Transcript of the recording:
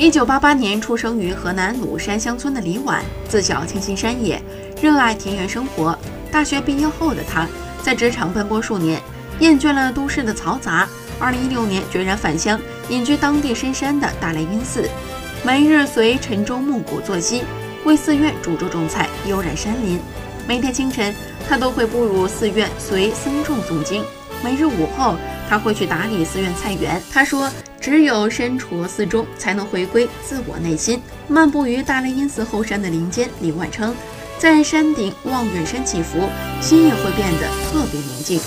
一九八八年出生于河南鲁山乡村的李婉，自小倾心山野，热爱田园生活。大学毕业后的他，在职场奔波数年，厌倦了都市的嘈杂。二零一六年，决然返乡，隐居当地深山的大雷音寺，每日随晨钟暮鼓作息，为寺院煮粥种菜，悠然山林。每天清晨，他都会步入寺院，随僧众诵经。每日午后，他会去打理寺院菜园。他说：“只有身处寺中，才能回归自我内心。”漫步于大雷音寺后山的林间，李万称，在山顶望远山起伏，心也会变得特别宁静。